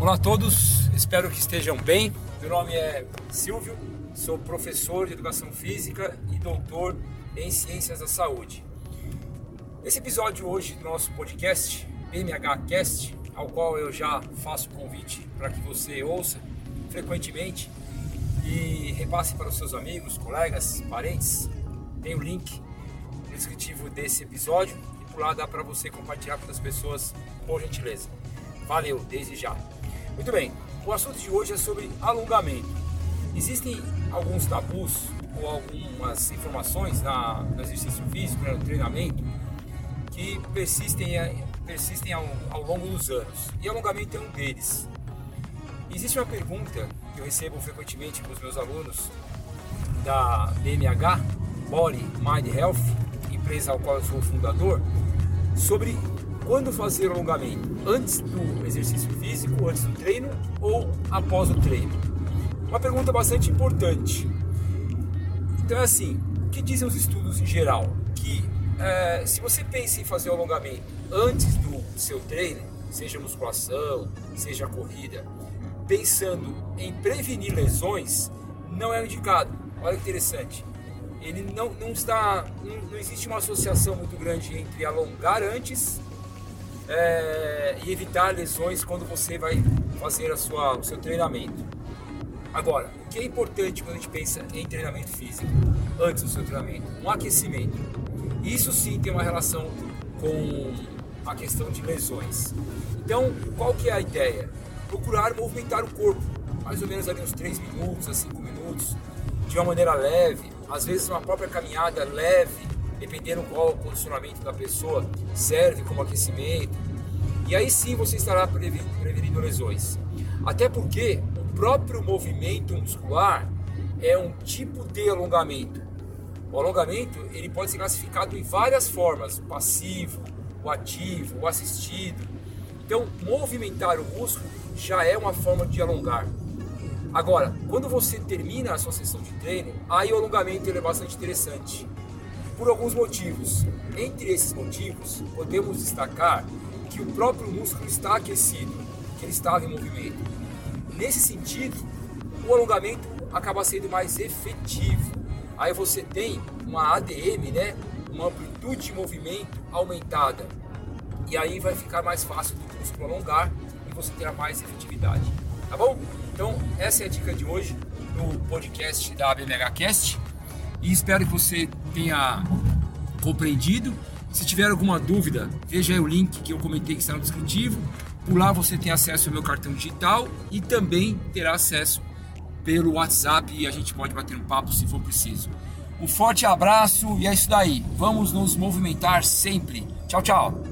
Olá a todos, espero que estejam bem. Meu nome é Silvio, sou professor de Educação Física e doutor em Ciências da Saúde. Esse episódio hoje do nosso podcast, BMH Cast, ao qual eu já faço convite para que você ouça frequentemente e repasse para os seus amigos, colegas, parentes. Tem o link no descritivo desse episódio e por lá dá para você compartilhar com outras pessoas, por gentileza. Valeu, desde já. Muito bem, o assunto de hoje é sobre alongamento. Existem alguns tabus ou algumas informações na, no exercício físico, né, no treinamento, que persistem, persistem ao, ao longo dos anos. E alongamento é um deles. Existe uma pergunta que eu recebo frequentemente com os meus alunos da BMH, Body Mind Health, empresa ao qual eu sou fundador, sobre quando fazer alongamento? Antes do exercício físico, antes do treino ou após o treino? Uma pergunta bastante importante. Então é assim, o que dizem os estudos em geral? Que é, se você pensa em fazer o alongamento antes do seu treino, seja musculação, seja corrida, pensando em prevenir lesões, não é indicado. Olha que interessante. Ele não, não está. Não, não existe uma associação muito grande entre alongar antes é, e evitar lesões quando você vai fazer a sua, o seu treinamento. Agora, o que é importante quando a gente pensa em treinamento físico, antes do seu treinamento? Um aquecimento. Isso sim tem uma relação com a questão de lesões. Então, qual que é a ideia? Procurar movimentar o corpo, mais ou menos ali uns 3 minutos a 5 minutos, de uma maneira leve, às vezes uma própria caminhada leve, dependendo qual o condicionamento da pessoa, serve como aquecimento. E aí sim você estará prevenindo lesões. Até porque o próprio movimento muscular é um tipo de alongamento. O alongamento ele pode ser classificado em várias formas: o passivo, o ativo, o assistido. Então, movimentar o músculo já é uma forma de alongar. Agora, quando você termina a sua sessão de treino, aí o alongamento é bastante interessante por alguns motivos. Entre esses motivos, podemos destacar que o próprio músculo está aquecido, que ele estava em movimento. Nesse sentido, o alongamento acaba sendo mais efetivo. Aí você tem uma ADM, né, uma amplitude de movimento aumentada. E aí vai ficar mais fácil do músculo alongar e você terá mais efetividade. Tá bom? Então, essa é a dica de hoje no podcast da BMHcast e espero que você tenha compreendido. Se tiver alguma dúvida, veja aí o link que eu comentei que está no descritivo. Por lá você tem acesso ao meu cartão digital e também terá acesso pelo WhatsApp e a gente pode bater um papo se for preciso. Um forte abraço e é isso daí. Vamos nos movimentar sempre. Tchau, tchau.